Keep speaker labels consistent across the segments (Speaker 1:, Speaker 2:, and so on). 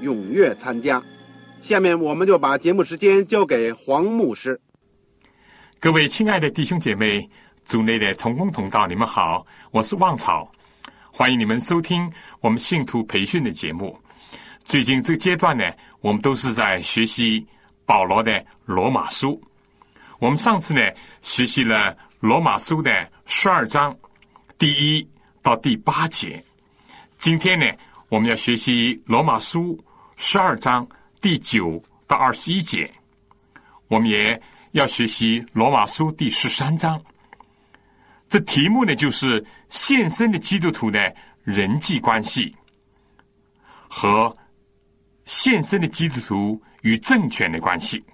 Speaker 1: 踊跃参加。下面我们就把节目时间交给黄牧师。
Speaker 2: 各位亲爱的弟兄姐妹、组内的同工同道，你们好，我是旺草，欢迎你们收听我们信徒培训的节目。最近这个阶段呢，我们都是在学习保罗的罗马书。我们上次呢学习了罗马书的十二章第一到第八节，今天呢我们要学习罗马书十二章第九到二十一节，我们也要学习罗马书第十三章。这题目呢就是现身的基督徒的人际关系和现身的基督徒与政权的关系，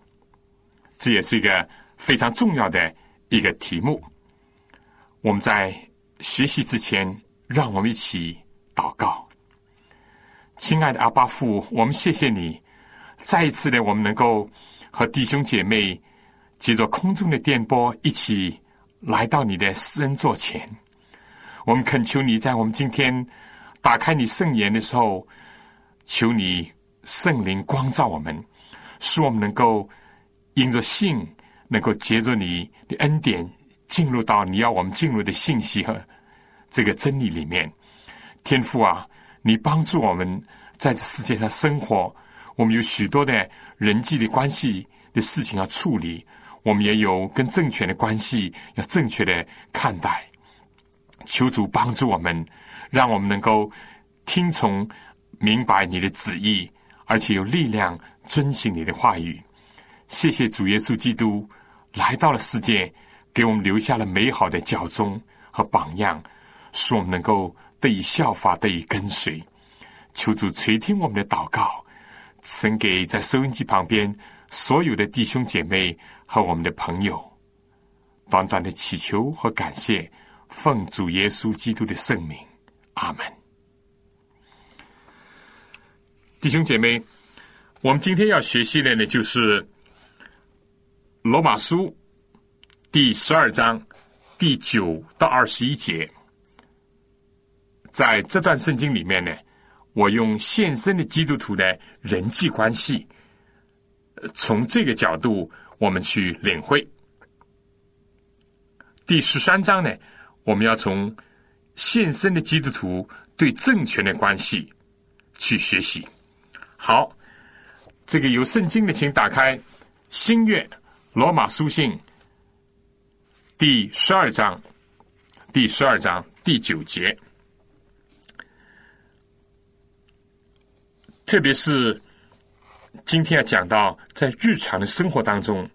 Speaker 2: 这也是一个。非常重要的一个题目。我们在学习之前，让我们一起祷告。亲爱的阿巴父，我们谢谢你，再一次的我们能够和弟兄姐妹借着空中的电波一起来到你的私人座前。我们恳求你在我们今天打开你圣言的时候，求你圣灵光照我们，使我们能够因着信。能够接着你的恩典进入到你要我们进入的信息和这个真理里面，天父啊，你帮助我们在这世界上生活。我们有许多的人际的关系的事情要处理，我们也有跟政权的关系要正确的看待。求主帮助我们，让我们能够听从、明白你的旨意，而且有力量遵行你的话语。谢谢主耶稣基督。来到了世界，给我们留下了美好的教宗和榜样，使我们能够得以效法，得以跟随。求主垂听我们的祷告，赐给在收音机旁边所有的弟兄姐妹和我们的朋友。短短的祈求和感谢，奉主耶稣基督的圣名，阿门。弟兄姐妹，我们今天要学习的呢，就是。罗马书第十二章第九到二十一节，在这段圣经里面呢，我用献身的基督徒的人际关系，从这个角度我们去领会。第十三章呢，我们要从献身的基督徒对政权的关系去学习。好，这个有圣经的，请打开新月。罗马书信第十二章，第十二章第九节，特别是今天要讲到，在日常的生活当中，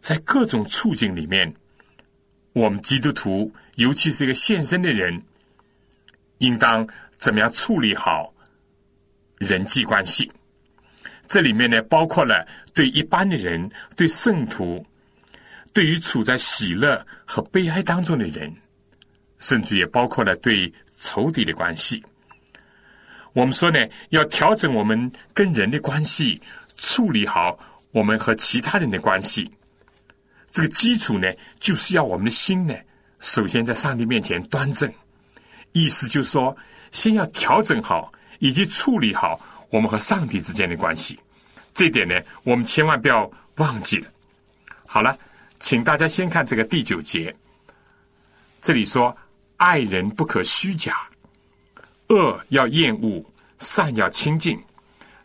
Speaker 2: 在各种处境里面，我们基督徒，尤其是一个献身的人，应当怎么样处理好人际关系？这里面呢，包括了对一般的人，对圣徒，对于处在喜乐和悲哀当中的人，甚至也包括了对仇敌的关系。我们说呢，要调整我们跟人的关系，处理好我们和其他人的关系。这个基础呢，就是要我们的心呢，首先在上帝面前端正。意思就是说，先要调整好，以及处理好。我们和上帝之间的关系，这点呢，我们千万不要忘记了。好了，请大家先看这个第九节，这里说：“爱人不可虚假，恶要厌恶，善要亲近，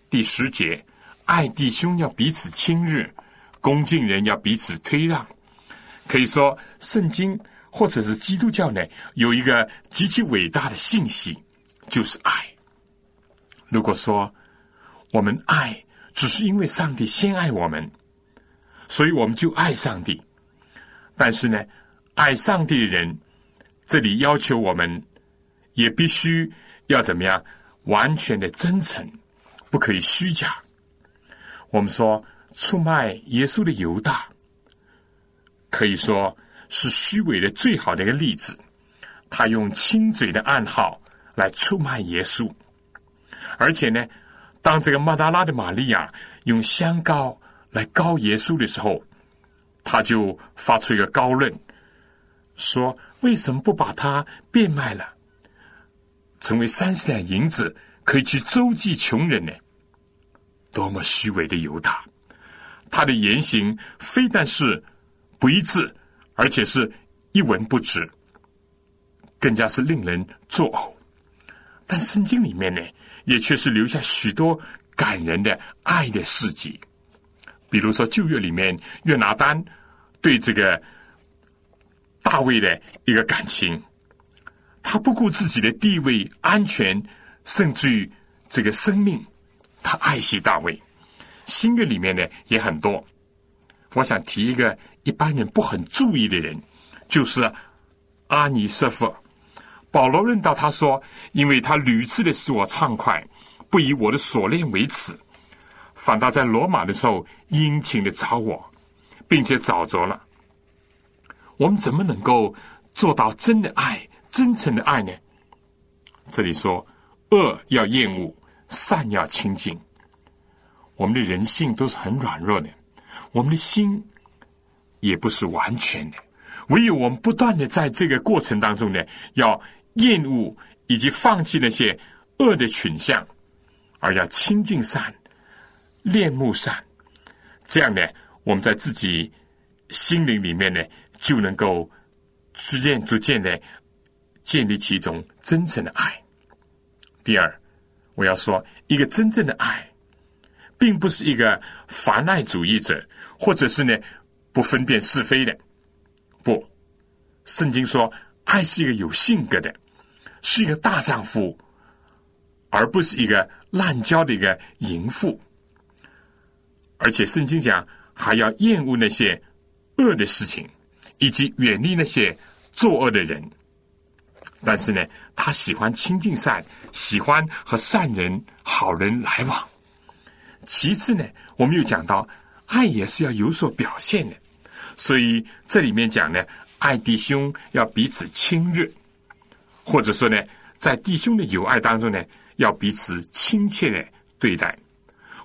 Speaker 2: 第十节，爱弟兄要彼此亲热，恭敬人要彼此推让。可以说，圣经或者是基督教呢，有一个极其伟大的信息，就是爱。如果说我们爱只是因为上帝先爱我们，所以我们就爱上帝。但是呢，爱上帝的人，这里要求我们也必须要怎么样？完全的真诚，不可以虚假。我们说出卖耶稣的犹大，可以说是虚伪的最好的一个例子。他用亲嘴的暗号来出卖耶稣，而且呢，当这个马达拉的玛利亚用香膏来膏耶稣的时候，他就发出一个高论，说：为什么不把它变卖了？成为三十两银子，可以去周济穷人呢？多么虚伪的犹大！他的言行非但是不一致，而且是一文不值，更加是令人作呕。但圣经里面呢，也确实留下许多感人的爱的事迹，比如说旧约里面约拿丹对这个大卫的一个感情。他不顾自己的地位、安全，甚至于这个生命，他爱惜大卫。新约里面呢也很多。我想提一个一般人不很注意的人，就是阿尼瑟夫。保罗论到他说：“因为他屡次的使我畅快，不以我的所恋为耻，反倒在罗马的时候殷勤的找我，并且找着了。”我们怎么能够做到真的爱？真诚的爱呢？这里说，恶要厌恶，善要亲近。我们的人性都是很软弱的，我们的心也不是完全的。唯有我们不断的在这个过程当中呢，要厌恶以及放弃那些恶的倾向，而要亲近善、恋慕善。这样呢，我们在自己心灵里面呢，就能够逐渐逐渐的。建立起一种真诚的爱。第二，我要说，一个真正的爱，并不是一个凡爱主义者，或者是呢不分辨是非的。不，圣经说，爱是一个有性格的，是一个大丈夫，而不是一个滥交的一个淫妇。而且，圣经讲，还要厌恶那些恶的事情，以及远离那些作恶的人。但是呢，他喜欢亲近善，喜欢和善人、好人来往。其次呢，我们又讲到，爱也是要有所表现的。所以这里面讲呢，爱弟兄要彼此亲热，或者说呢，在弟兄的友爱当中呢，要彼此亲切的对待。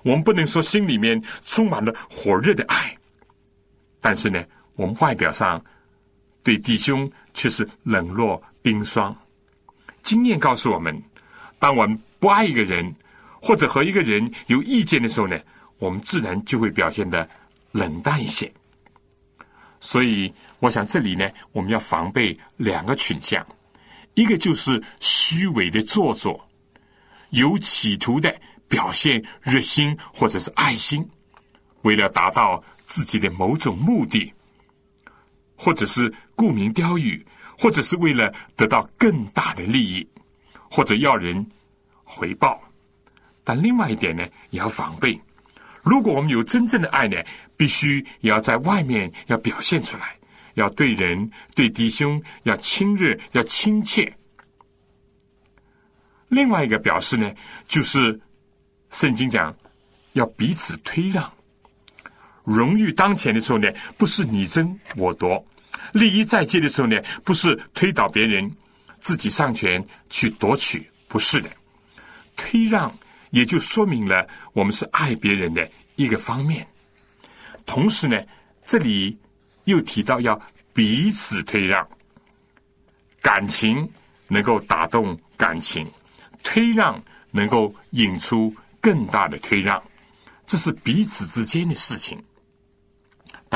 Speaker 2: 我们不能说心里面充满了火热的爱，但是呢，我们外表上对弟兄却是冷落。冰霜，经验告诉我们，当我们不爱一个人，或者和一个人有意见的时候呢，我们自然就会表现的冷淡一些。所以，我想这里呢，我们要防备两个倾向：一个就是虚伪的做作，有企图的表现热心或者是爱心，为了达到自己的某种目的，或者是沽名钓誉。或者是为了得到更大的利益，或者要人回报，但另外一点呢，也要防备。如果我们有真正的爱呢，必须也要在外面要表现出来，要对人、对弟兄要亲热、要亲切。另外一个表示呢，就是圣经讲要彼此推让，荣誉当前的时候呢，不是你争我夺。利益在即的时候呢，不是推倒别人，自己上权去夺取，不是的。推让也就说明了我们是爱别人的一个方面。同时呢，这里又提到要彼此推让，感情能够打动感情，推让能够引出更大的推让，这是彼此之间的事情。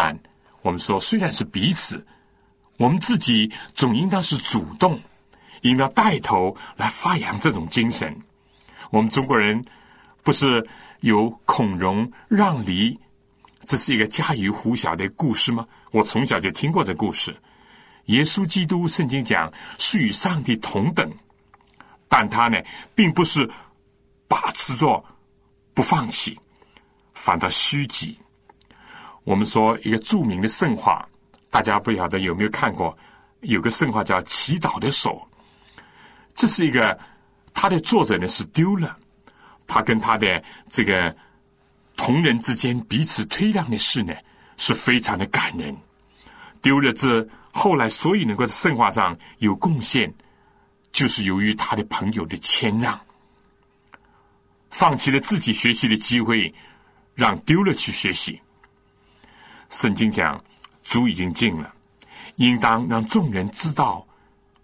Speaker 2: 但我们说，虽然是彼此。我们自己总应当是主动，应当带头来发扬这种精神。我们中国人不是有孔融让梨，这是一个家喻户晓的故事吗？我从小就听过这故事。耶稣基督圣经讲是与上帝同等，但他呢，并不是把持着不放弃，反倒虚己。我们说一个著名的圣话，大家不晓得有没有看过？有个圣话叫《祈祷的手》，这是一个他的作者呢是丢了，他跟他的这个同人之间彼此推让的事呢，是非常的感人。丢了这后来所以能够在圣话上有贡献，就是由于他的朋友的谦让，放弃了自己学习的机会，让丢了去学习。圣经讲，主已经尽了，应当让众人知道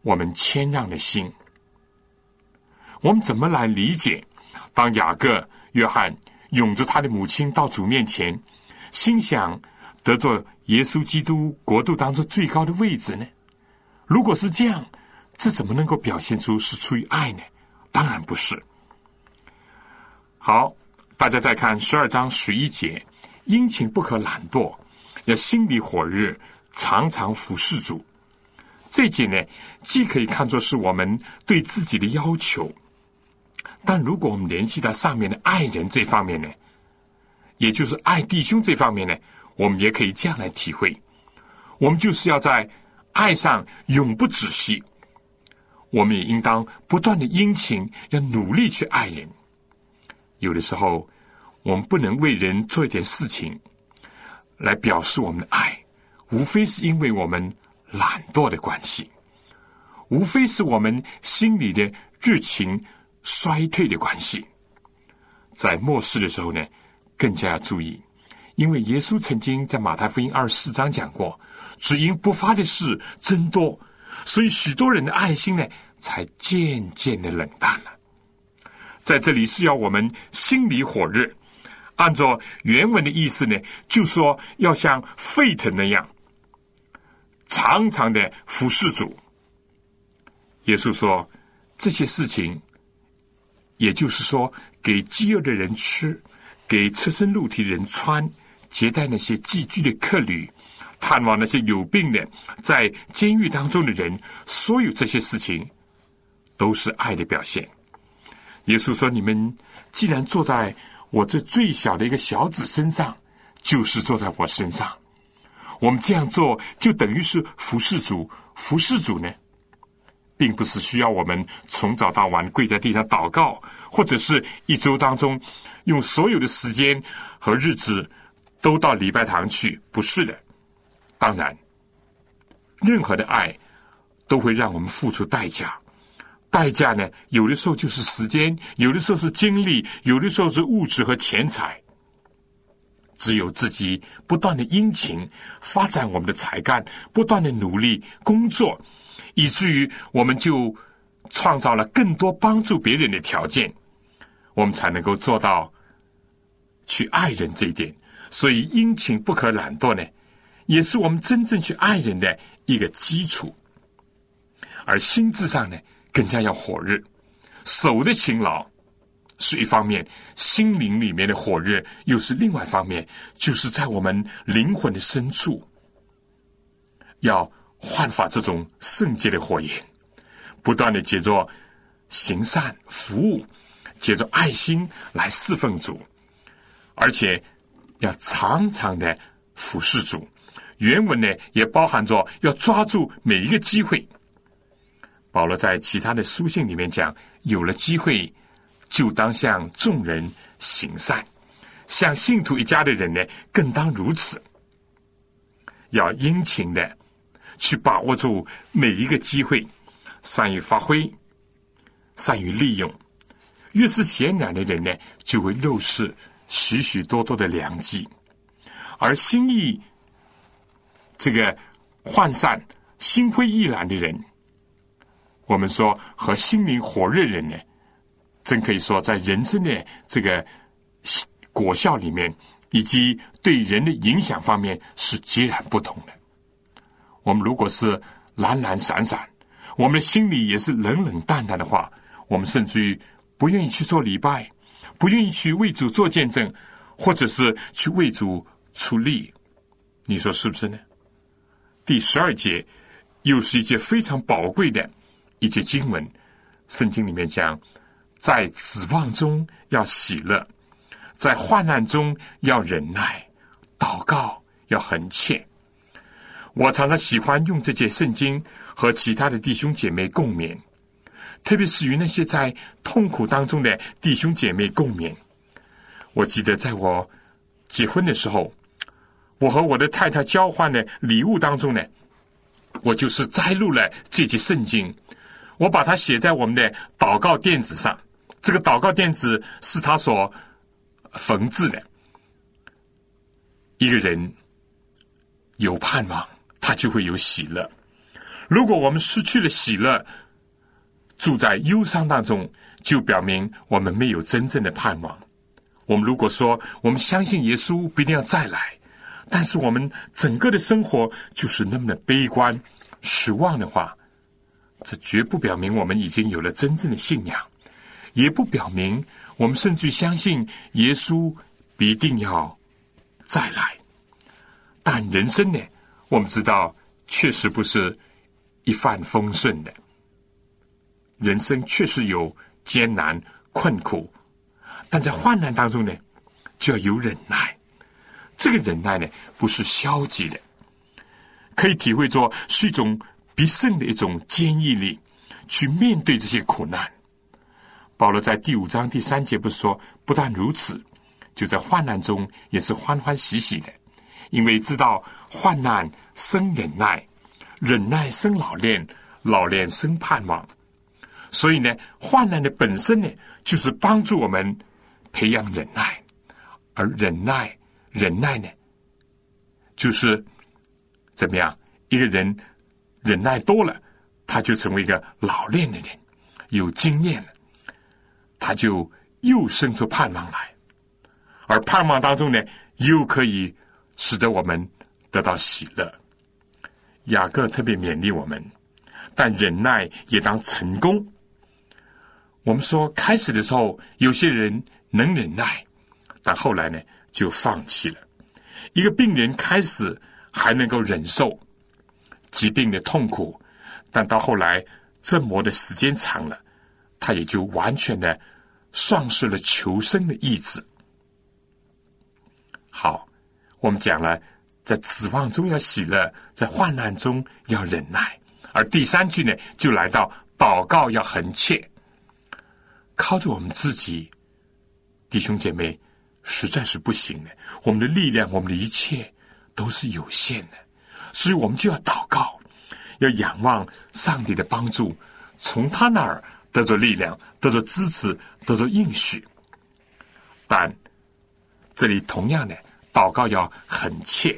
Speaker 2: 我们谦让的心。我们怎么来理解？当雅各、约翰拥着他的母亲到主面前，心想得做耶稣基督国度当中最高的位置呢？如果是这样，这怎么能够表现出是出于爱呢？当然不是。好，大家再看十二章十一节：殷勤不可懒惰。要心里火热，常常服侍主。这节呢，既可以看作是我们对自己的要求，但如果我们联系到上面的爱人这方面呢，也就是爱弟兄这方面呢，我们也可以这样来体会：我们就是要在爱上永不止息。我们也应当不断的殷勤，要努力去爱人。有的时候，我们不能为人做一点事情。来表示我们的爱，无非是因为我们懒惰的关系，无非是我们心里的热情衰退的关系。在末世的时候呢，更加要注意，因为耶稣曾经在马太福音二十四章讲过，只因不发的事增多，所以许多人的爱心呢，才渐渐的冷淡了。在这里是要我们心里火热。按照原文的意思呢，就说要像沸腾那样，常常的服侍主。耶稣说这些事情，也就是说，给饥饿的人吃，给赤身露体人穿，接待那些寄居的客旅，探望那些有病的，在监狱当中的人，所有这些事情，都是爱的表现。耶稣说：“你们既然坐在。”我这最小的一个小子身上，就是坐在我身上。我们这样做，就等于是服侍主。服侍主呢，并不是需要我们从早到晚跪在地上祷告，或者是一周当中用所有的时间和日子都到礼拜堂去。不是的。当然，任何的爱都会让我们付出代价。代价呢？有的时候就是时间，有的时候是精力，有的时候是物质和钱财。只有自己不断的殷勤发展我们的才干，不断的努力工作，以至于我们就创造了更多帮助别人的条件，我们才能够做到去爱人这一点。所以殷勤不可懒惰呢，也是我们真正去爱人的一个基础。而心智上呢？更加要火热，手的勤劳是一方面，心灵里面的火热又是另外一方面，就是在我们灵魂的深处，要焕发这种圣洁的火焰，不断的借着行善服务，借着爱心来侍奉主，而且要常常的服侍主。原文呢也包含着要抓住每一个机会。保罗在其他的书信里面讲，有了机会，就当向众人行善，向信徒一家的人呢，更当如此。要殷勤的去把握住每一个机会，善于发挥，善于利用。越是闲懒的人呢，就会漏失许许多多的良机，而心意这个涣散、心灰意懒的人。我们说和心灵火热人呢，真可以说在人生的这个果效里面，以及对人的影响方面是截然不同的。我们如果是懒懒散散，我们的心里也是冷冷淡淡的话，我们甚至于不愿意去做礼拜，不愿意去为主做见证，或者是去为主出力，你说是不是呢？第十二节又是一节非常宝贵的一节经文，圣经里面讲，在指望中要喜乐，在患难中要忍耐，祷告要恒切。我常常喜欢用这节圣经和其他的弟兄姐妹共勉。特别是与那些在痛苦当中的弟兄姐妹共勉。我记得在我结婚的时候，我和我的太太交换的礼物当中呢，我就是摘录了这节圣经，我把它写在我们的祷告垫子上。这个祷告垫子是他所缝制的。一个人有盼望，他就会有喜乐。如果我们失去了喜乐，住在忧伤当中，就表明我们没有真正的盼望。我们如果说我们相信耶稣不一定要再来，但是我们整个的生活就是那么的悲观、失望的话，这绝不表明我们已经有了真正的信仰，也不表明我们甚至相信耶稣必定要再来。但人生呢，我们知道确实不是一帆风顺的。人生确实有艰难困苦，但在患难当中呢，就要有忍耐。这个忍耐呢，不是消极的，可以体会作是一种必胜的一种坚毅力，去面对这些苦难。保罗在第五章第三节不是说，不但如此，就在患难中也是欢欢喜喜的，因为知道患难生忍耐，忍耐生老练，老练生盼望。所以呢，患难的本身呢，就是帮助我们培养忍耐，而忍耐，忍耐呢，就是怎么样？一个人忍耐多了，他就成为一个老练的人，有经验了，他就又生出盼望来，而盼望当中呢，又可以使得我们得到喜乐。雅各特别勉励我们，但忍耐也当成功。我们说，开始的时候有些人能忍耐，但后来呢就放弃了。一个病人开始还能够忍受疾病的痛苦，但到后来折磨的时间长了，他也就完全的丧失了求生的意志。好，我们讲了，在指望中要喜乐，在患难中要忍耐，而第三句呢，就来到祷告要恒切。靠着我们自己，弟兄姐妹，实在是不行的。我们的力量，我们的一切都是有限的，所以我们就要祷告，要仰望上帝的帮助，从他那儿得着力量，得着支持，得着应许。但这里同样的祷告要很切。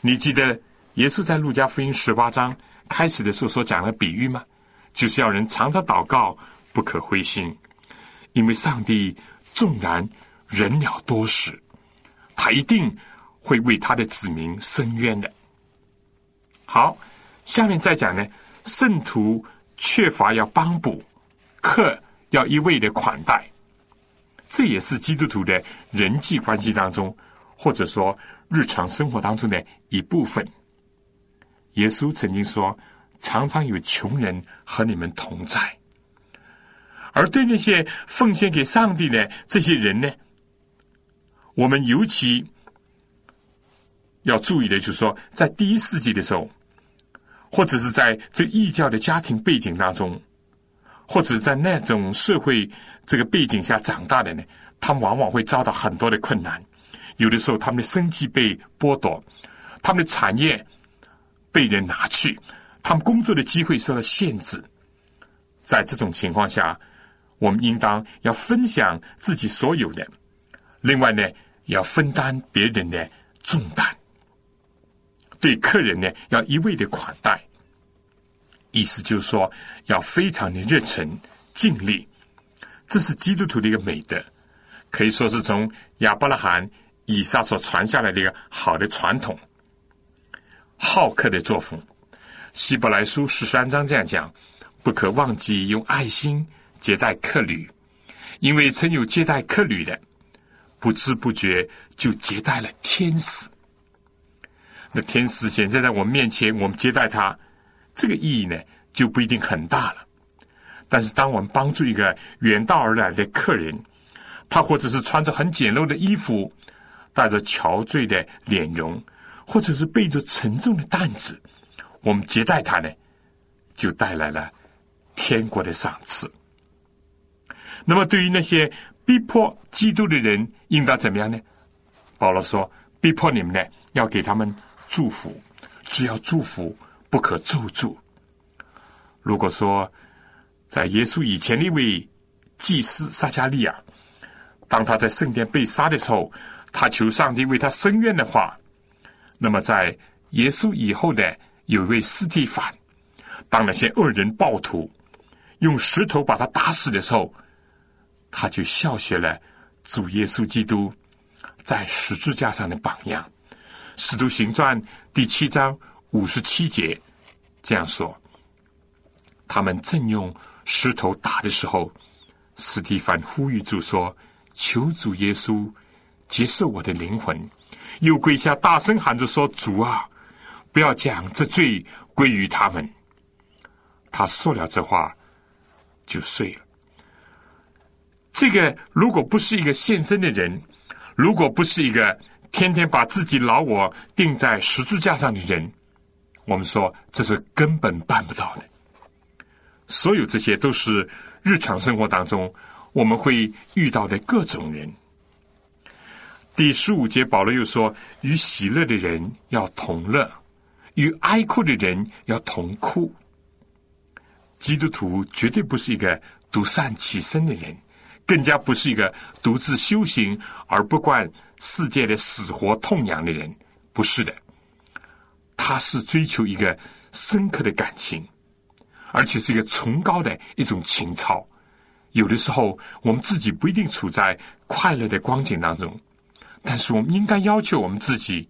Speaker 2: 你记得耶稣在路加福音十八章开始的时候所讲的比喻吗？就是要人常常祷告，不可灰心。因为上帝纵然人鸟多时，他一定会为他的子民伸冤的。好，下面再讲呢，圣徒缺乏要帮补，客要一味的款待，这也是基督徒的人际关系当中，或者说日常生活当中的一部分。耶稣曾经说：“常常有穷人和你们同在。”而对那些奉献给上帝的这些人呢，我们尤其要注意的，就是说，在第一世纪的时候，或者是在这异教的家庭背景当中，或者在那种社会这个背景下长大的呢，他们往往会遭到很多的困难。有的时候，他们的生计被剥夺，他们的产业被人拿去，他们工作的机会受到限制。在这种情况下，我们应当要分享自己所有的，另外呢，要分担别人的重担。对客人呢，要一味的款待。意思就是说，要非常的热忱尽力。这是基督徒的一个美德，可以说是从亚伯拉罕、以撒所传下来的一个好的传统。好客的作风，希伯来书十三章这样讲：不可忘记用爱心。接待客旅，因为曾有接待客旅的，不知不觉就接待了天使。那天使显在在我们面前，我们接待他，这个意义呢就不一定很大了。但是，当我们帮助一个远道而来的客人，他或者是穿着很简陋的衣服，带着憔悴的脸容，或者是背着沉重的担子，我们接待他呢，就带来了天国的赏赐。那么，对于那些逼迫基督的人，应当怎么样呢？保罗说：“逼迫你们呢，要给他们。”祝福，只要祝福，不可咒诅。如果说，在耶稣以前的一位祭司撒加利亚，当他在圣殿被杀的时候，他求上帝为他伸冤的话，那么在耶稣以后的有一位斯蒂凡，当那些恶人暴徒用石头把他打死的时候，他就效学了主耶稣基督在十字架上的榜样。《使徒行传》第七章五十七节这样说：“他们正用石头打的时候，斯蒂凡呼吁主说：‘求主耶稣接受我的灵魂。’又跪下大声喊着说：‘主啊，不要将这罪归于他们。’他说了这话，就睡了。这个如果不是一个献身的人，如果不是一个……天天把自己老我钉在十字架上的人，我们说这是根本办不到的。所有这些都是日常生活当中我们会遇到的各种人。第十五节，保罗又说：“与喜乐的人要同乐，与哀哭的人要同哭。”基督徒绝对不是一个独善其身的人，更加不是一个独自修行而不惯。世界的死活痛痒的人，不是的，他是追求一个深刻的感情，而且是一个崇高的一种情操。有的时候，我们自己不一定处在快乐的光景当中，但是我们应该要求我们自己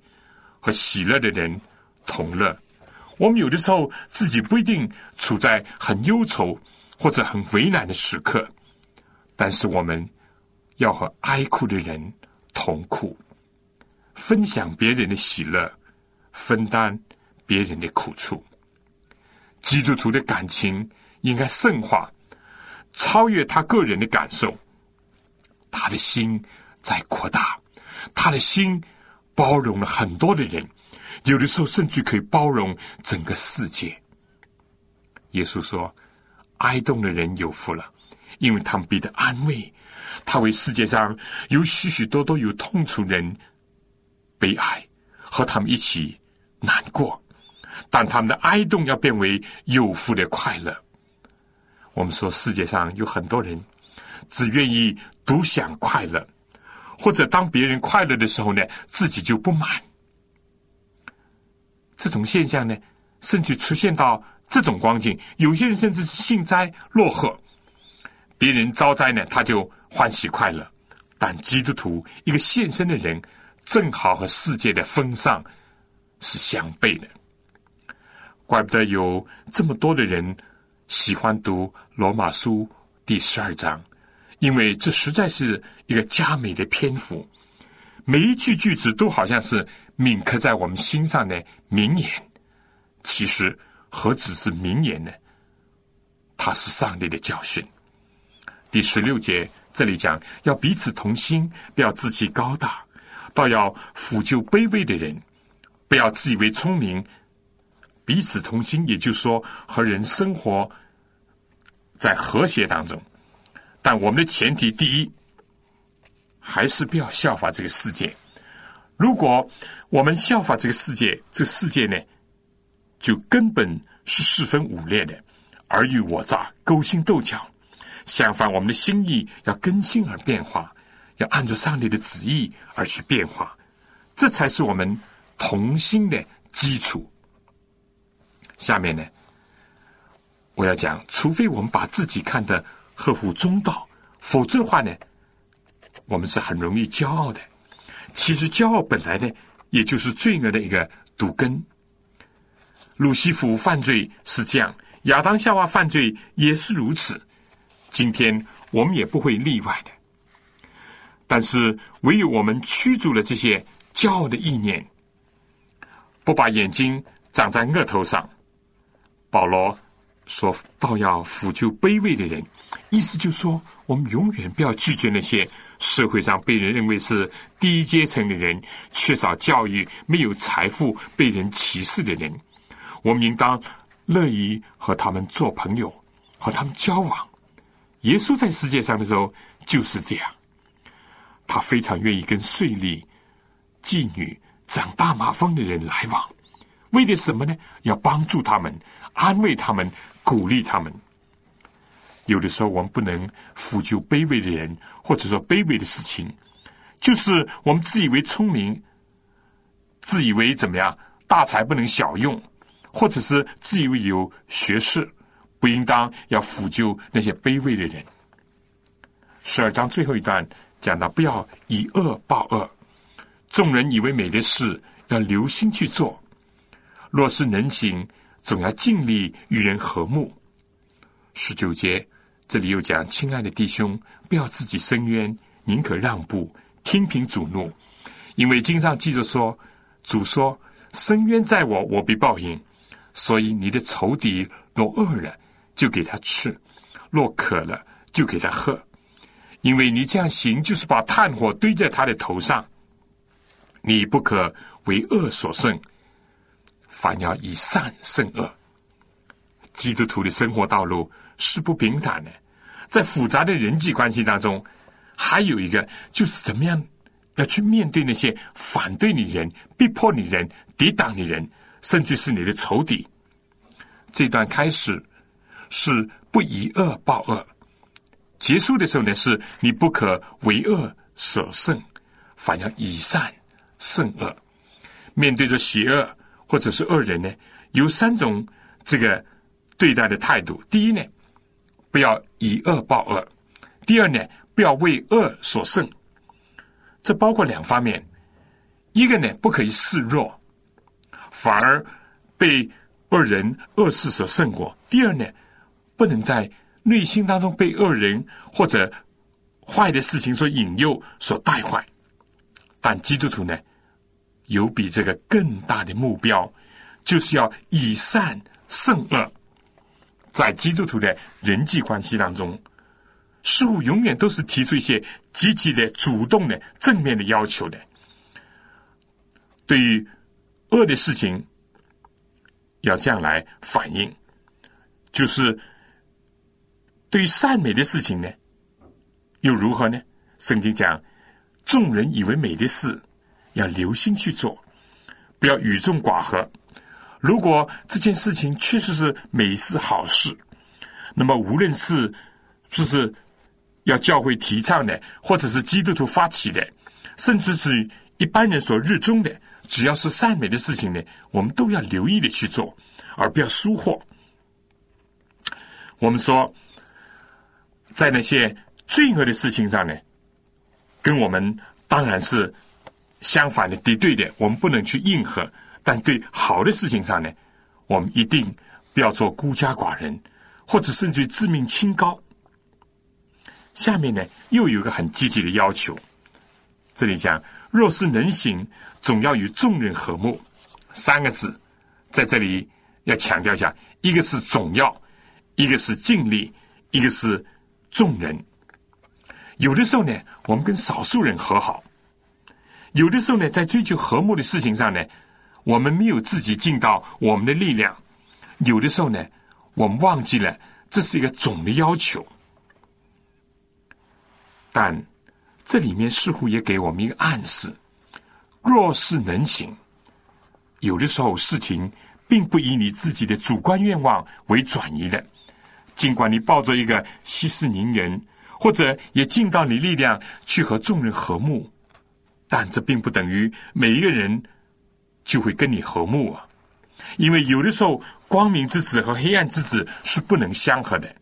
Speaker 2: 和喜乐的人同乐。我们有的时候自己不一定处在很忧愁或者很为难的时刻，但是我们要和哀哭的人。同苦，分享别人的喜乐，分担别人的苦处。基督徒的感情应该圣化，超越他个人的感受。他的心在扩大，他的心包容了很多的人，有的时候甚至可以包容整个世界。耶稣说：“哀动的人有福了，因为他们必得安慰。”他为世界上有许许多多有痛楚人悲哀，和他们一起难过，但他们的哀动要变为有福的快乐。我们说世界上有很多人只愿意独享快乐，或者当别人快乐的时候呢，自己就不满。这种现象呢，甚至出现到这种光景，有些人甚至幸灾乐祸，别人遭灾呢，他就。欢喜快乐，但基督徒一个献身的人，正好和世界的风尚是相悖的。怪不得有这么多的人喜欢读罗马书第十二章，因为这实在是一个佳美的篇幅，每一句句子都好像是铭刻在我们心上的名言。其实何止是名言呢？它是上帝的教训。第十六节。这里讲要彼此同心，不要自己高大，倒要抚救卑微的人，不要自以为聪明。彼此同心，也就是说和人生活在和谐当中。但我们的前提，第一还是不要效法这个世界。如果我们效法这个世界，这世界呢，就根本是四分五裂的，尔虞我诈，勾心斗角。相反，我们的心意要更新而变化，要按照上帝的旨意而去变化，这才是我们同心的基础。下面呢，我要讲，除非我们把自己看得合乎中道，否则的话呢，我们是很容易骄傲的。其实，骄傲本来呢，也就是罪恶的一个毒根。路西弗犯罪是这样，亚当夏娃犯罪也是如此。今天我们也不会例外的。但是，唯有我们驱逐了这些骄傲的意念，不把眼睛长在额头上。保罗说到要抚救卑微的人，意思就是说，我们永远不要拒绝那些社会上被人认为是低阶层的人、缺少教育、没有财富、被人歧视的人。我们应当乐意和他们做朋友，和他们交往。耶稣在世界上的时候就是这样，他非常愿意跟税吏、妓女、长大麻风的人来往，为的什么呢？要帮助他们。安慰他们，鼓励他们。有的时候，我们不能抚救卑微的人，或者说卑微的事情，就是我们自以为聪明，自以为怎么样，大才不能小用，或者是自以为有学识，不应当要抚救那些卑微的人。十二章最后一段讲到，不要以恶报恶，众人以为美的事，要留心去做。若是能行。总要尽力与人和睦。十九节这里又讲：“亲爱的弟兄，不要自己伸冤，宁可让步，听凭主怒。因为经上记着说，主说：‘伸冤在我，我必报应。’所以你的仇敌若恶了，就给他吃；若渴了，就给他喝。因为你这样行，就是把炭火堆在他的头上。你不可为恶所胜。”反要以善胜恶。基督徒的生活道路是不平坦的，在复杂的人际关系当中，还有一个就是怎么样要去面对那些反对你人、逼迫你人、抵挡你人，甚至是你的仇敌。这段开始是不以恶报恶，结束的时候呢，是你不可为恶所胜，反要以善胜恶。面对着邪恶。或者是恶人呢，有三种这个对待的态度。第一呢，不要以恶报恶；第二呢，不要为恶所胜。这包括两方面：一个呢，不可以示弱，反而被恶人恶事所胜过；第二呢，不能在内心当中被恶人或者坏的事情所引诱、所带坏。但基督徒呢？有比这个更大的目标，就是要以善胜恶。在基督徒的人际关系当中，似乎永远都是提出一些积极的、主动的、正面的要求的。对于恶的事情，要这样来反应；就是对于善美的事情呢，又如何呢？圣经讲，众人以为美的事。要留心去做，不要与众寡合。如果这件事情确实是美事好事，那么无论是就是要教会提倡的，或者是基督徒发起的，甚至是一般人所热衷的，只要是善美的事情呢，我们都要留意的去做，而不要疏忽。我们说，在那些罪恶的事情上呢，跟我们当然是。相反的，敌对的，我们不能去应和；但对好的事情上呢，我们一定不要做孤家寡人，或者甚至自命清高。下面呢，又有个很积极的要求。这里讲，若是能行，总要与众人和睦。三个字，在这里要强调一下：一个是总要，一个是尽力，一个是众人。有的时候呢，我们跟少数人和好。有的时候呢，在追求和睦的事情上呢，我们没有自己尽到我们的力量；有的时候呢，我们忘记了这是一个总的要求。但这里面似乎也给我们一个暗示：若是能行，有的时候事情并不以你自己的主观愿望为转移的。尽管你抱着一个息事宁人，或者也尽到你力量去和众人和睦。但这并不等于每一个人就会跟你和睦啊，因为有的时候光明之子和黑暗之子是不能相合的，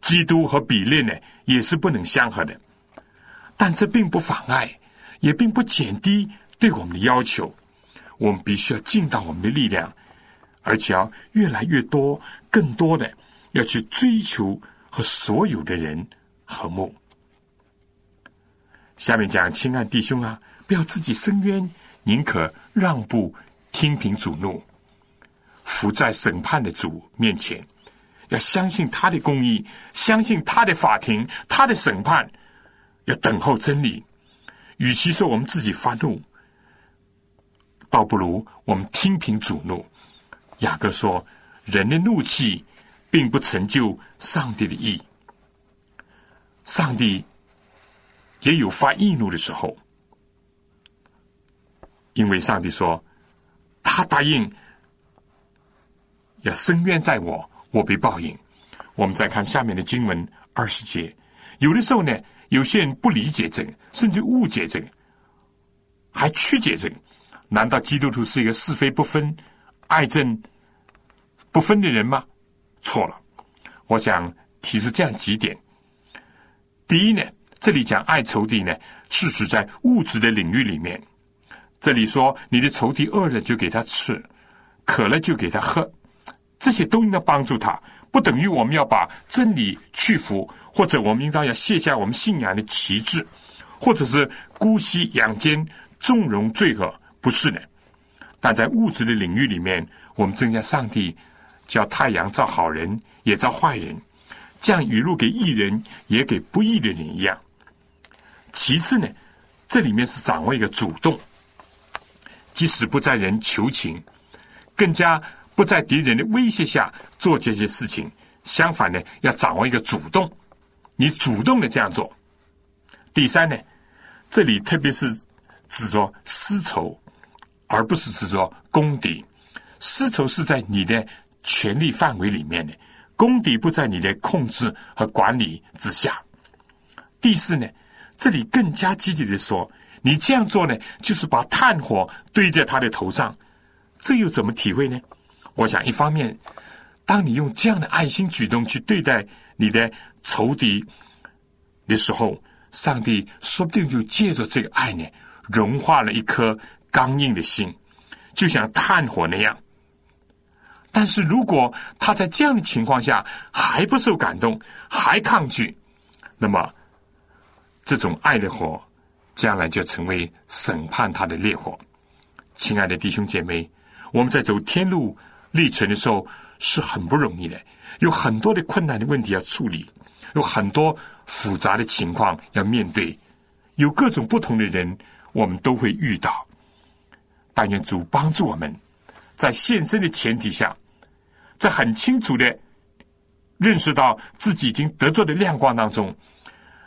Speaker 2: 基督和比列呢也是不能相合的。但这并不妨碍，也并不减低对我们的要求。我们必须要尽到我们的力量，而且要越来越多、更多的要去追求和所有的人和睦。下面讲，亲爱弟兄啊，不要自己伸冤，宁可让步，听凭主怒，伏在审判的主面前，要相信他的公义，相信他的法庭，他的审判，要等候真理。与其说我们自己发怒，倒不如我们听凭主怒。雅各说：“人的怒气，并不成就上帝的意。上帝。”也有发易怒的时候，因为上帝说他答应要伸冤在我，我被报应。我们再看下面的经文二十节，有的时候呢，有些人不理解这个，甚至误解这个，还曲解这个。难道基督徒是一个是非不分、爱憎不分的人吗？错了。我想提出这样几点：第一呢。这里讲爱仇敌呢，是指在物质的领域里面。这里说你的仇敌饿了就给他吃，渴了就给他喝，这些都应该帮助他。不等于我们要把真理屈服，或者我们应当要卸下我们信仰的旗帜，或者是姑息养奸、纵容罪恶，不是的。但在物质的领域里面，我们增加上帝叫太阳照好人也照坏人，降雨露给义人也给不义的人一样。其次呢，这里面是掌握一个主动，即使不在人求情，更加不在敌人的威胁下做这些事情。相反呢，要掌握一个主动，你主动的这样做。第三呢，这里特别是指着丝绸，而不是指着公敌。丝绸是在你的权力范围里面的，公敌不在你的控制和管理之下。第四呢？这里更加积极的说，你这样做呢，就是把炭火堆在他的头上，这又怎么体会呢？我想，一方面，当你用这样的爱心举动去对待你的仇敌的时候，上帝说不定就借着这个爱呢，融化了一颗刚硬的心，就像炭火那样。但是如果他在这样的情况下还不受感动，还抗拒，那么。这种爱的火，将来就成为审判他的烈火。亲爱的弟兄姐妹，我们在走天路历程的时候是很不容易的，有很多的困难的问题要处理，有很多复杂的情况要面对，有各种不同的人，我们都会遇到。但愿主帮助我们，在现身的前提下，在很清楚的认识到自己已经得罪的亮光当中。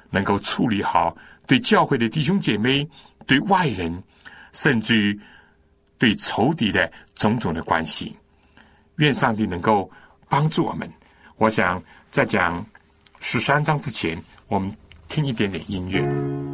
Speaker 2: 能够处理好对教会的弟兄姐妹、对外人，甚至于对仇敌的种种的关系。愿上帝能够帮助我们。我想在讲十三章之前，我们听一点点音乐。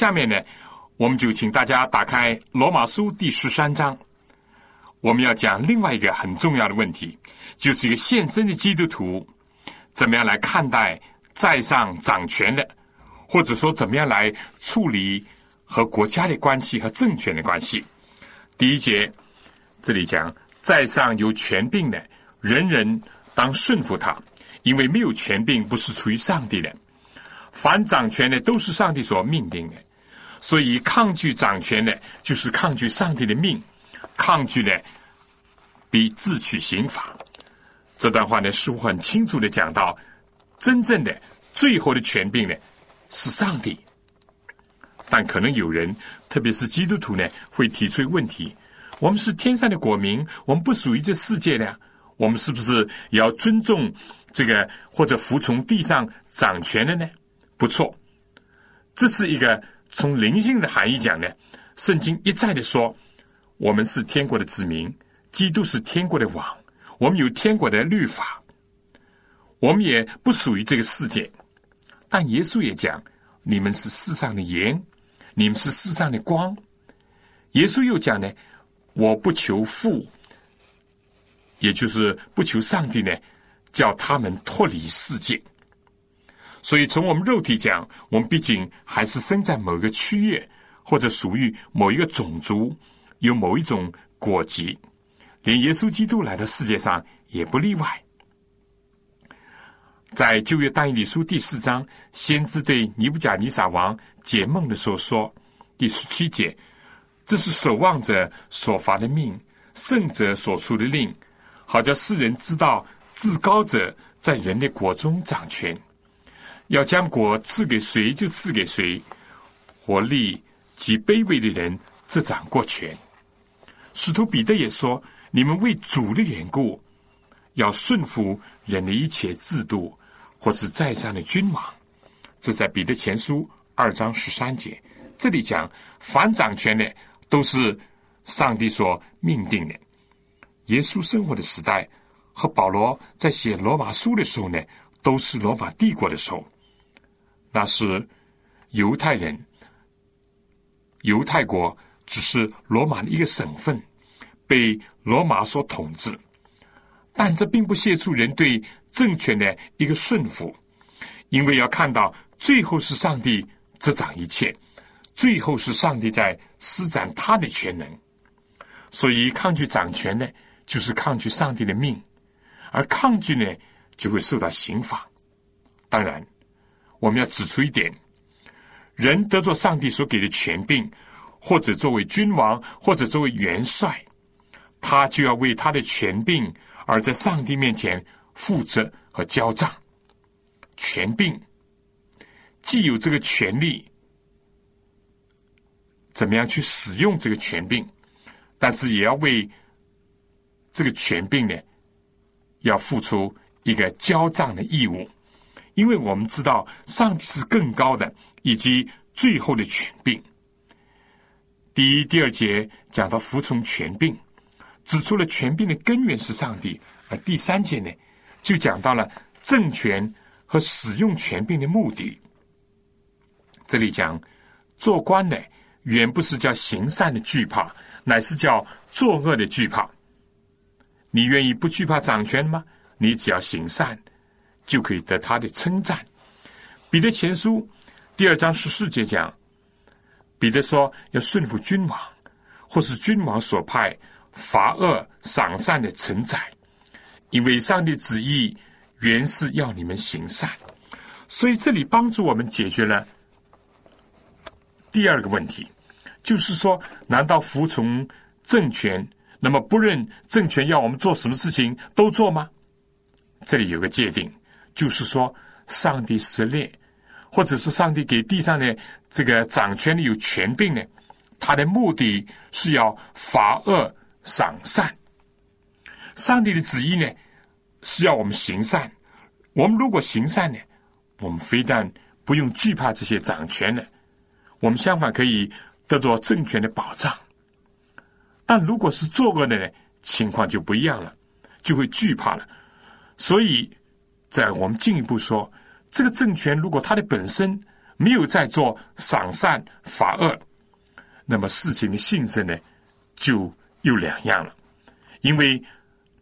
Speaker 2: 下面呢，我们就请大家打开《罗马书》第十三章。我们要讲另外一个很重要的问题，就是一个现身的基督徒怎么样来看待在上掌权的，或者说怎么样来处理和国家的关系和政权的关系。第一节这里讲，在上有权柄的，人人当顺服他，因为没有权柄不是出于上帝的。凡掌权的都是上帝所命定的，所以抗拒掌权的，就是抗拒上帝的命。抗拒呢，比自取刑罚。这段话呢，似乎很清楚的讲到，真正的最后的权柄呢，是上帝。但可能有人，特别是基督徒呢，会提出问题：我们是天上的国民，我们不属于这世界的，我们是不是也要尊重这个或者服从地上掌权的呢？不错，这是一个从灵性的含义讲呢，圣经一再的说。我们是天国的子民，基督是天国的王，我们有天国的律法，我们也不属于这个世界。但耶稣也讲，你们是世上的盐，你们是世上的光。耶稣又讲呢，我不求父，也就是不求上帝呢，叫他们脱离世界。所以从我们肉体讲，我们毕竟还是生在某个区域，或者属于某一个种族。有某一种果疾，连耶稣基督来到世界上也不例外。在旧约但以理书第四章，先知对尼布甲尼撒王解梦的时候说：“第十七节，这是守望者所发的命，圣者所出的令，好叫世人知道至高者在人的国中掌权，要将国赐给谁就赐给谁，活力及卑微的人执掌过权。”使徒彼得也说：“你们为主的缘故，要顺服人的一切制度，或是在上的君王。”这在彼得前书二章十三节。这里讲，凡掌权的都是上帝所命定的。耶稣生活的时代和保罗在写罗马书的时候呢，都是罗马帝国的时候。那是犹太人，犹太国。只是罗马的一个省份，被罗马所统治，但这并不泄出人对政权的一个顺服，因为要看到最后是上帝执掌一切，最后是上帝在施展他的全能，所以抗拒掌权呢，就是抗拒上帝的命，而抗拒呢，就会受到刑罚。当然，我们要指出一点，人得着上帝所给的权柄。或者作为君王，或者作为元帅，他就要为他的权柄而在上帝面前负责和交账。权柄既有这个权利，怎么样去使用这个权柄？但是也要为这个权柄呢，要付出一个交账的义务，因为我们知道上帝是更高的，以及最后的权柄。第一、第二节讲到服从权柄，指出了权柄的根源是上帝；而第三节呢，就讲到了政权和使用权柄的目的。这里讲做官呢，远不是叫行善的惧怕，乃是叫作恶的惧怕。你愿意不惧怕掌权吗？你只要行善，就可以得他的称赞。彼得前书第二章十四节讲。彼得说：“要顺服君王，或是君王所派罚恶赏善的臣宰，因为上帝旨意原是要你们行善。所以这里帮助我们解决了第二个问题，就是说，难道服从政权，那么不论政权要我们做什么事情都做吗？这里有个界定，就是说，上帝设立，或者是上帝给地上的。”这个掌权的有权柄呢，他的目的是要罚恶赏善。上帝的旨意呢，是要我们行善。我们如果行善呢，我们非但不用惧怕这些掌权的，我们相反可以得着政权的保障。但如果是作恶的呢，情况就不一样了，就会惧怕了。所以，在我们进一步说，这个政权如果它的本身，没有在做赏善罚恶，那么事情的性质呢，就又两样了，因为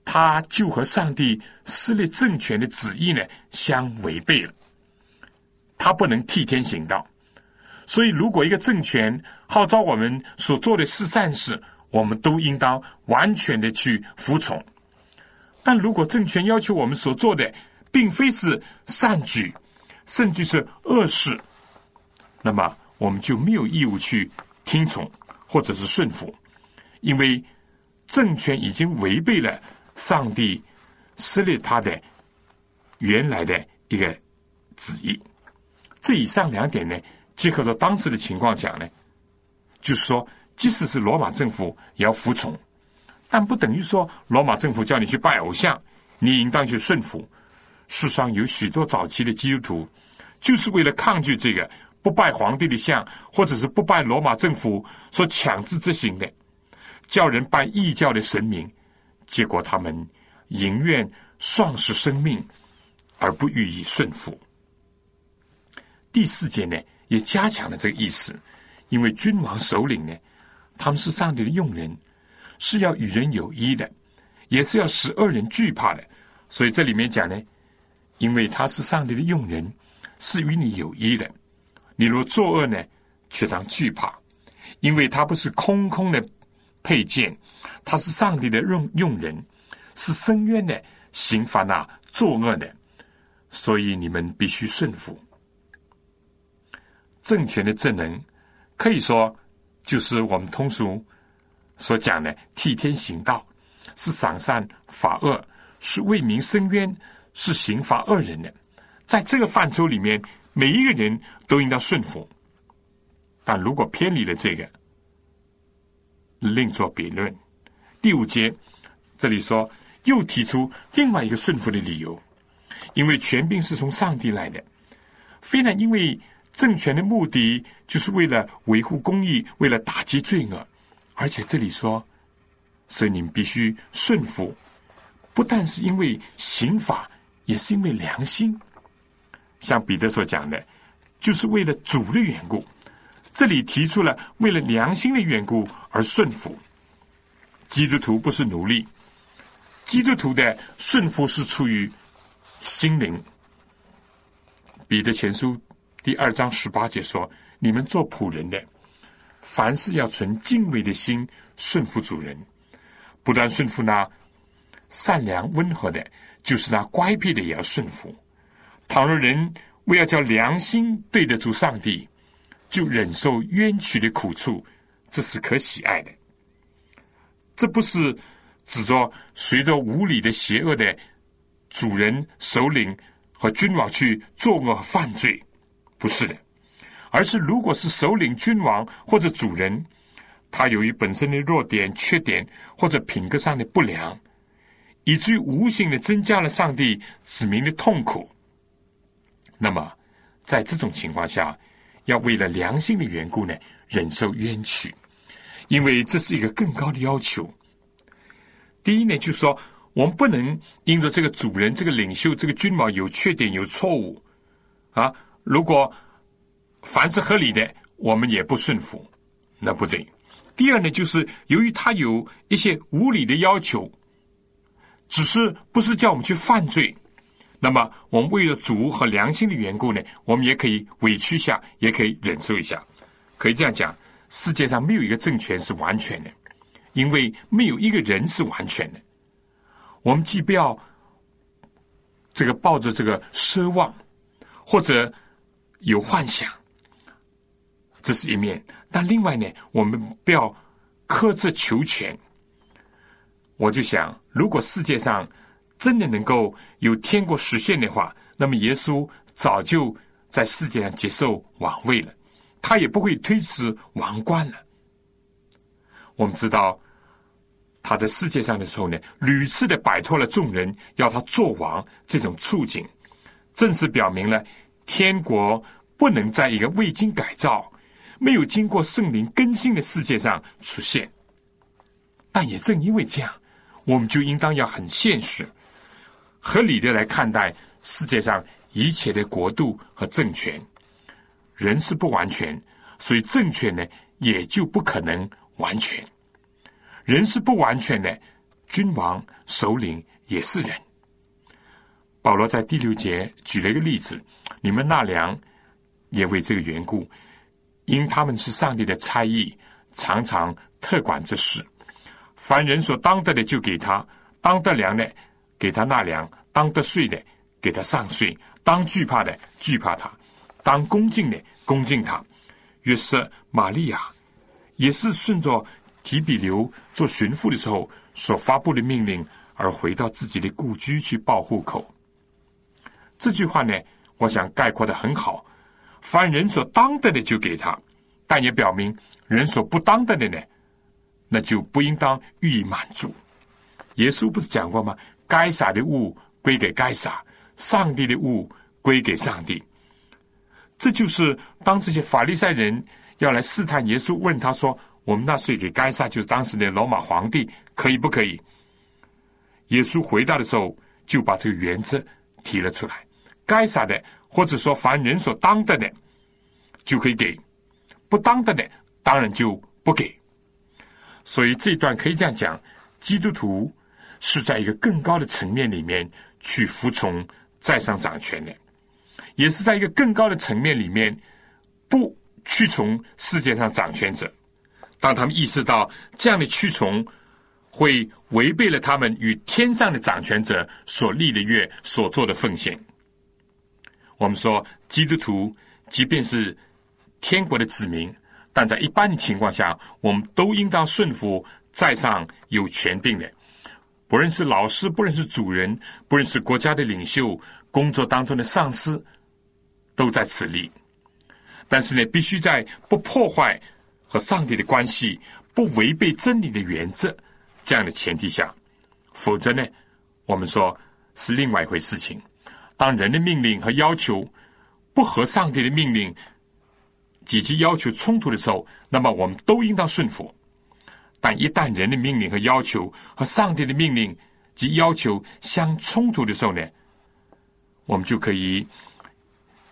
Speaker 2: 他就和上帝施立政权的旨意呢相违背了，他不能替天行道。所以，如果一个政权号召我们所做的是善事，我们都应当完全的去服从；但如果政权要求我们所做的并非是善举，甚至是恶事，那么我们就没有义务去听从或者是顺服，因为政权已经违背了上帝设立他的原来的一个旨意。这以上两点呢？结合着当时的情况讲呢，就是说，即使是罗马政府也要服从，但不等于说罗马政府叫你去拜偶像，你应当去顺服。世上有许多早期的基督徒，就是为了抗拒这个不拜皇帝的像，或者是不拜罗马政府所强制执行的，叫人拜异教的神明，结果他们宁愿丧失生命，而不予以顺服。第四节呢？也加强了这个意思，因为君王首领呢，他们是上帝的用人，是要与人有益的，也是要使恶人惧怕的。所以这里面讲呢，因为他是上帝的用人，是与你有益的。你若作恶呢，却当惧怕，因为他不是空空的配件，他是上帝的用用人，是深渊的刑罚那作恶的，所以你们必须顺服。政权的职能，可以说就是我们通俗所讲的替天行道，是赏善罚恶，是为民伸冤，是刑罚恶人的。在这个范畴里面，每一个人都应当顺服。但如果偏离了这个，另作别论。第五节这里说，又提出另外一个顺服的理由，因为权柄是从上帝来的，非但因为。政权的目的就是为了维护公义，为了打击罪恶。而且这里说，所以你们必须顺服，不但是因为刑法，也是因为良心。像彼得所讲的，就是为了主的缘故。这里提出了为了良心的缘故而顺服。基督徒不是奴隶，基督徒的顺服是出于心灵。彼得前书。第二章十八节说：“你们做仆人的，凡事要存敬畏的心顺服主人，不但顺服那善良温和的，就是那乖僻的也要顺服。倘若人为要叫良心对得住上帝，就忍受冤屈的苦处，这是可喜爱的。这不是指着随着无理的邪恶的主人、首领和君王去作恶犯罪。”不是的，而是如果是首领、君王或者主人，他由于本身的弱点、缺点或者品格上的不良，以至于无形的增加了上帝子民的痛苦，那么在这种情况下，要为了良心的缘故呢，忍受冤屈，因为这是一个更高的要求。第一呢，就是说我们不能因着这个主人、这个领袖、这个君王有缺点、有错误啊。如果凡是合理的，我们也不顺服，那不对。第二呢，就是由于他有一些无理的要求，只是不是叫我们去犯罪，那么我们为了主和良心的缘故呢，我们也可以委屈一下，也可以忍受一下。可以这样讲，世界上没有一个政权是完全的，因为没有一个人是完全的。我们既不要这个抱着这个奢望，或者。有幻想，这是一面；但另外呢，我们不要苛责求全。我就想，如果世界上真的能够有天国实现的话，那么耶稣早就在世界上接受王位了，他也不会推迟王冠了。我们知道，他在世界上的时候呢，屡次的摆脱了众人要他做王这种处境，正是表明了。天国不能在一个未经改造、没有经过圣灵更新的世界上出现。但也正因为这样，我们就应当要很现实、合理的来看待世界上一切的国度和政权。人是不完全，所以政权呢也就不可能完全。人是不完全的，君王首领也是人。保罗在第六节举了一个例子：你们纳粮也为这个缘故，因他们是上帝的差役，常常特管这事。凡人所当得的，就给他；当得粮的，给他纳粮；当得税的，给他上税；当惧怕的，惧怕他；当恭敬的，恭敬他。约瑟、玛利亚也是顺着提比留做巡抚的时候所发布的命令，而回到自己的故居去报户口。这句话呢，我想概括的很好。凡人所当得的，就给他；但也表明人所不当得的呢，那就不应当予以满足。耶稣不是讲过吗？该撒的物归给该撒，上帝的物归给上帝。这就是当这些法利赛人要来试探耶稣，问他说：“我们纳税给该撒，就是当时的罗马皇帝，可以不可以？”耶稣回答的时候，就把这个原则提了出来。该撒的，或者说凡人所当得的，就可以给；不当得的，当然就不给。所以这段可以这样讲：基督徒是在一个更高的层面里面去服从在上掌权的，也是在一个更高的层面里面不屈从世界上掌权者。当他们意识到这样的屈从会违背了他们与天上的掌权者所立的约、所做的奉献。我们说，基督徒即便是天国的子民，但在一般的情况下，我们都应当顺服在上有权柄的，不论是老师，不论是主人，不论是国家的领袖，工作当中的上司，都在此立。但是呢，必须在不破坏和上帝的关系、不违背真理的原则这样的前提下，否则呢，我们说是另外一回事情。当人的命令和要求不合上帝的命令及其要求冲突的时候，那么我们都应当顺服。但一旦人的命令和要求和上帝的命令及要求相冲突的时候呢，我们就可以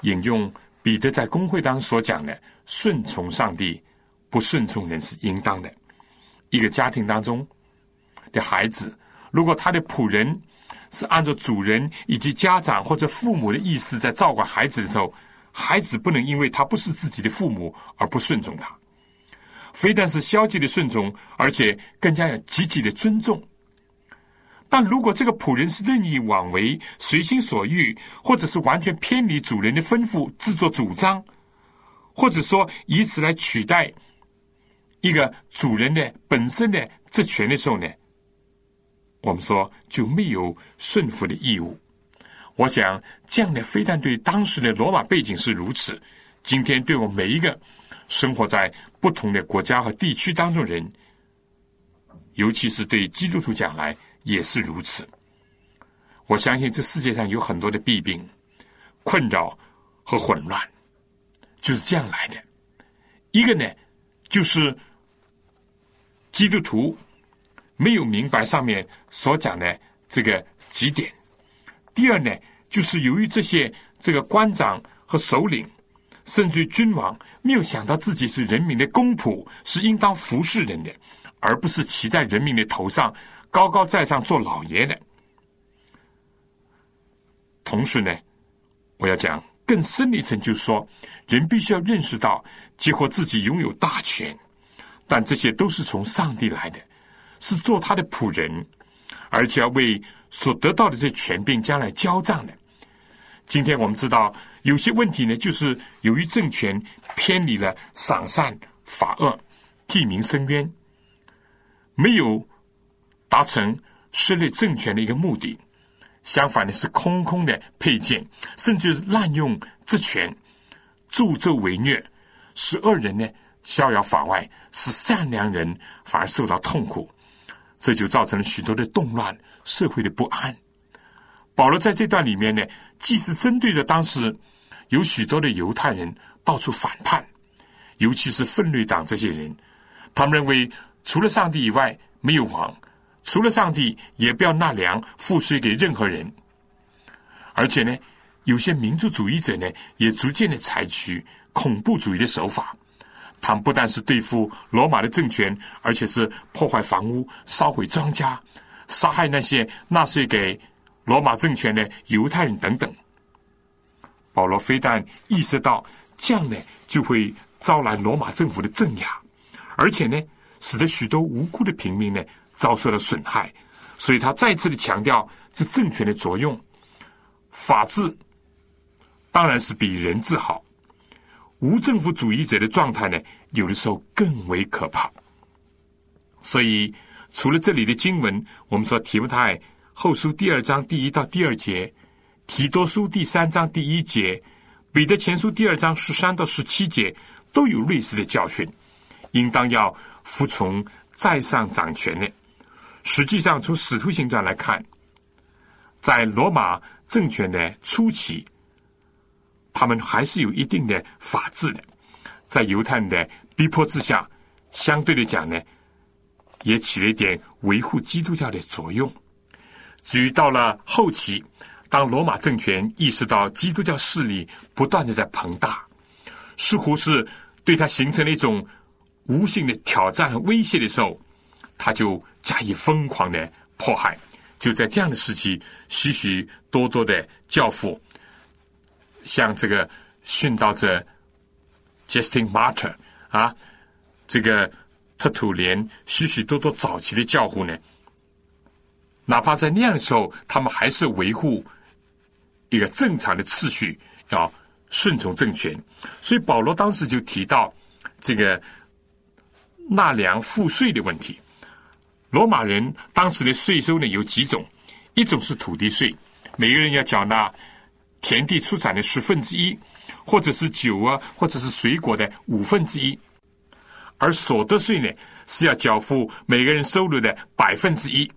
Speaker 2: 引用彼得在公会当中所讲的：“顺从上帝，不顺从人是应当的。”一个家庭当中的孩子，如果他的仆人，是按照主人以及家长或者父母的意思在照管孩子的时候，孩子不能因为他不是自己的父母而不顺从他，非但是消极的顺从，而且更加要积极的尊重。但如果这个仆人是任意妄为、随心所欲，或者是完全偏离主人的吩咐、自作主张，或者说以此来取代一个主人的本身的职权的时候呢？我们说就没有顺服的义务。我想这样的非但对当时的罗马背景是如此，今天对我每一个生活在不同的国家和地区当中人，尤其是对基督徒讲来也是如此。我相信这世界上有很多的弊病、困扰和混乱，就是这样来的。一个呢，就是基督徒。没有明白上面所讲的这个几点。第二呢，就是由于这些这个官长和首领，甚至君王，没有想到自己是人民的公仆，是应当服侍人的，而不是骑在人民的头上，高高在上做老爷的。同时呢，我要讲更深的一层，就是说，人必须要认识到，几乎自己拥有大权，但这些都是从上帝来的。是做他的仆人，而且要为所得到的这些权柄将来交账的。今天我们知道有些问题呢，就是由于政权偏离了赏善罚恶、替民伸冤，没有达成设立政权的一个目的，相反的是空空的配件，甚至滥用职权、助纣为虐，使恶人呢逍遥法外，使善良人反而受到痛苦。这就造成了许多的动乱，社会的不安。保罗在这段里面呢，既是针对着当时有许多的犹太人到处反叛，尤其是分律党这些人，他们认为除了上帝以外没有王，除了上帝也不要纳粮赋税给任何人。而且呢，有些民族主义者呢，也逐渐的采取恐怖主义的手法。他们不但是对付罗马的政权，而且是破坏房屋、烧毁庄稼、杀害那些纳税给罗马政权的犹太人等等。保罗非但意识到这样呢，就会招来罗马政府的镇压，而且呢，使得许多无辜的平民呢遭受了损害。所以他再次的强调，这政权的作用，法治当然是比人治好。无政府主义者的状态呢，有的时候更为可怕。所以，除了这里的经文，我们说提摩太后书第二章第一到第二节，提多书第三章第一节，彼得前书第二章十三到十七节，都有类似的教训，应当要服从在上掌权的。实际上，从使徒行传来看，在罗马政权的初期。他们还是有一定的法治的，在犹太人的逼迫之下，相对的讲呢，也起了一点维护基督教的作用。至于到了后期，当罗马政权意识到基督教势力不断的在膨大，似乎是对他形成了一种无形的挑战和威胁的时候，他就加以疯狂的迫害。就在这样的时期，许许多多的教父。像这个殉道者 Justin Martyr 啊，这个特土连许许多多早期的教父呢，哪怕在那样的时候，他们还是维护一个正常的次序，要顺从政权。所以保罗当时就提到这个纳粮赋税的问题。罗马人当时的税收呢有几种，一种是土地税，每个人要缴纳。田地出产的十分之一，或者是酒啊，或者是水果的五分之一，而所得税呢是要缴付每个人收入的百分之一，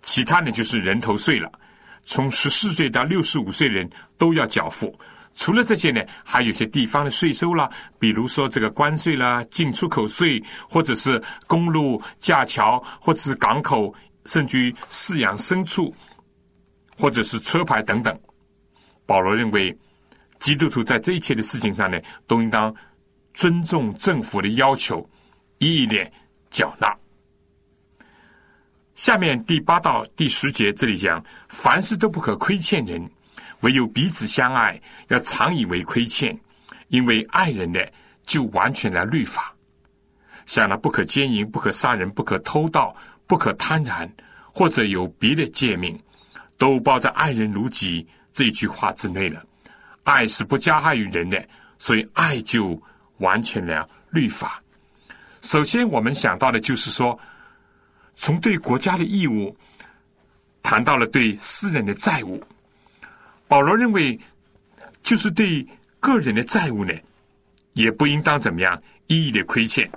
Speaker 2: 其他呢就是人头税了。从十四岁到六十五岁人都要缴付。除了这些呢，还有些地方的税收啦，比如说这个关税啦、进出口税，或者是公路架桥，或者是港口，甚至于饲养牲畜，或者是车牌等等。保罗认为，基督徒在这一切的事情上呢，都应当尊重政府的要求，一一的缴纳。下面第八到第十节这里讲，凡事都不可亏欠人，唯有彼此相爱，要常以为亏欠，因为爱人的就完全的律法。像那不可奸淫、不可杀人、不可偷盗、不可贪婪，或者有别的诫命，都包在爱人如己。这句话之内了，爱是不加害于人的，所以爱就完全了律法。首先，我们想到的就是说，从对国家的义务谈到了对私人的债务。保罗认为，就是对个人的债务呢，也不应当怎么样一一的亏欠。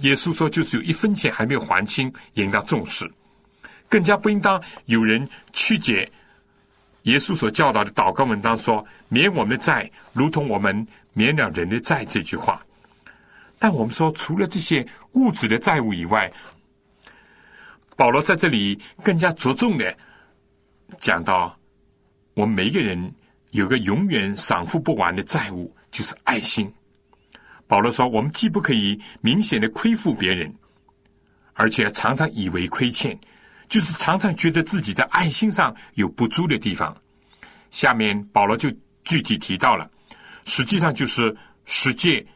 Speaker 2: 耶稣说，就是有一分钱还没有还清，应当重视。更加不应当有人曲解。耶稣所教导的祷告文当说：“免我们的债，如同我们免了人的债。”这句话。但我们说，除了这些物质的债务以外，保罗在这里更加着重的讲到，我们每一个人有个永远偿付不完的债务，就是爱心。保罗说，我们既不可以明显的亏负别人，而且常常以为亏欠。就是常常觉得自己在爱心上有不足的地方。下面保罗就具体提到了，实际上就是十诫、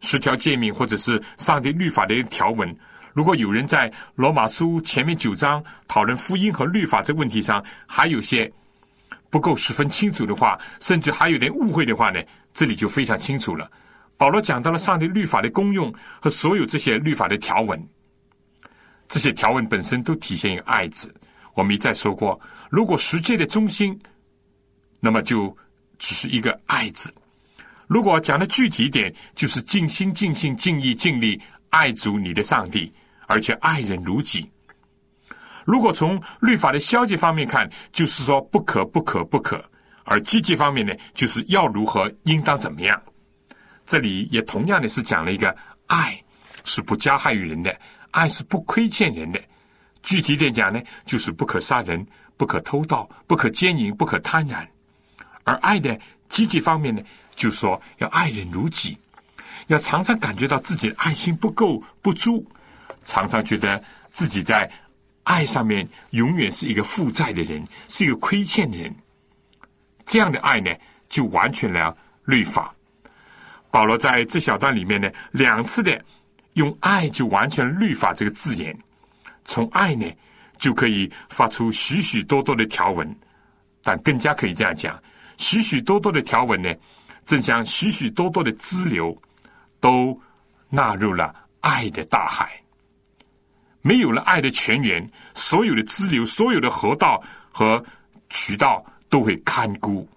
Speaker 2: 十条诫命，或者是上帝律法的条文。如果有人在罗马书前面九章讨论福音和律法这问题上还有些不够十分清楚的话，甚至还有点误会的话呢，这里就非常清楚了。保罗讲到了上帝律法的功用和所有这些律法的条文。这些条文本身都体现一个“爱”字。我们一再说过，如果世界的中心，那么就只是一个“爱”字；如果讲的具体一点，就是尽心、尽性、尽意、尽力爱主你的上帝，而且爱人如己。如果从律法的消极方面看，就是说不可、不可、不可；而积极方面呢，就是要如何、应当怎么样。这里也同样的是讲了一个“爱”是不加害于人的。爱是不亏欠人的，具体点讲呢，就是不可杀人、不可偷盗、不可奸淫、不可贪婪。而爱的积极方面呢，就说要爱人如己，要常常感觉到自己爱心不够不足，常常觉得自己在爱上面永远是一个负债的人，是一个亏欠的人。这样的爱呢，就完全了律法。保罗在这小段里面呢，两次的用“爱”就完全律法这个字眼，从爱呢就可以发出许许多多的条文，但更加可以这样讲，许许多多的条文呢。正像许许多多的支流，都纳入了爱的大海。没有了爱的泉源，所有的支流、所有的河道和渠道都会干枯。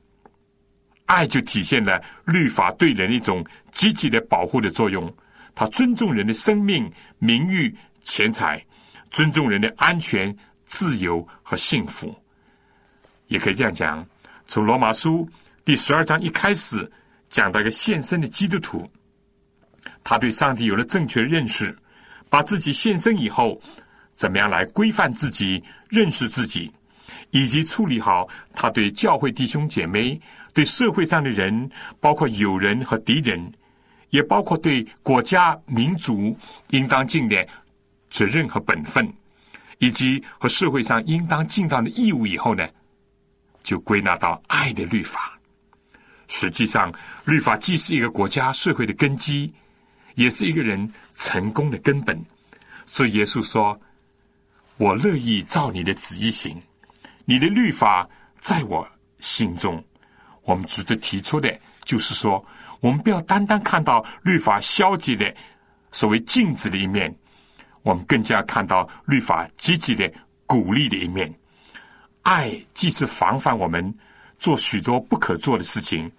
Speaker 2: 爱就体现了律法对人一种积极的保护的作用。它尊重人的生命、名誉、钱财，尊重人的安全、自由和幸福。也可以这样讲，从罗马书。第十二章一开始讲到一个献身的基督徒，他对上帝有了正确的认识，把自己献身以后，怎么样来规范自己、认识自己，以及处理好他对教会弟兄姐妹、对社会上的人，包括友人和敌人，也包括对国家民族应当尽的责任和本分，以及和社会上应当尽到的义务以后呢，就归纳到爱的律法。实际上，律法既是一个国家社会的根基，也是一个人成功的根本。所以耶稣说：“我乐意照你的旨意行，你的律法在我心中。”我们值得提出的，就是说，我们不要单单看到律法消极的所谓禁止的一面，我们更加看到律法积极的鼓励的一面。爱既是防范我们。做许多不可做的事情，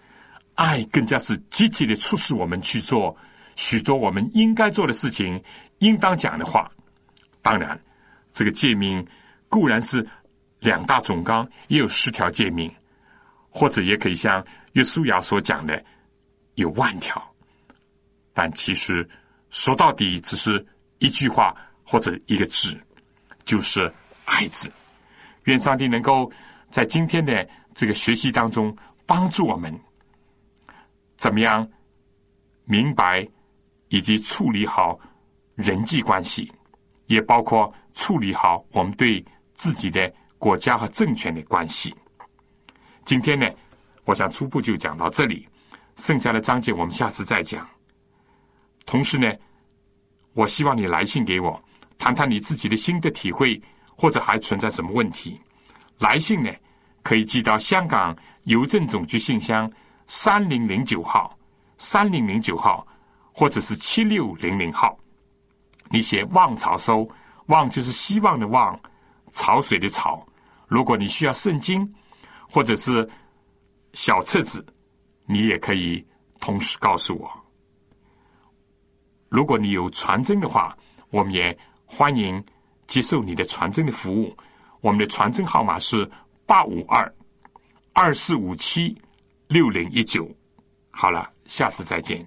Speaker 2: 爱更加是积极的促使我们去做许多我们应该做的事情，应当讲的话。当然，这个诫命固然是两大总纲，也有十条诫命，或者也可以像约书亚所讲的有万条。但其实说到底，只是一句话或者一个字，就是“爱”字。愿上帝能够在今天的。这个学习当中，帮助我们怎么样明白以及处理好人际关系，也包括处理好我们对自己的国家和政权的关系。今天呢，我想初步就讲到这里，剩下的章节我们下次再讲。同时呢，我希望你来信给我，谈谈你自己的心得体会，或者还存在什么问题。来信呢？可以寄到香港邮政总局信箱三零零九号，三零零九号，或者是七六零零号。你写“望潮收”，“望”就是希望的“望”，潮水的“潮”。如果你需要圣经，或者是小册子，你也可以同时告诉我。如果你有传真的话，我们也欢迎接受你的传真的服务。我们的传真号码是。八五二二四五七六零一九，好了，下次再见。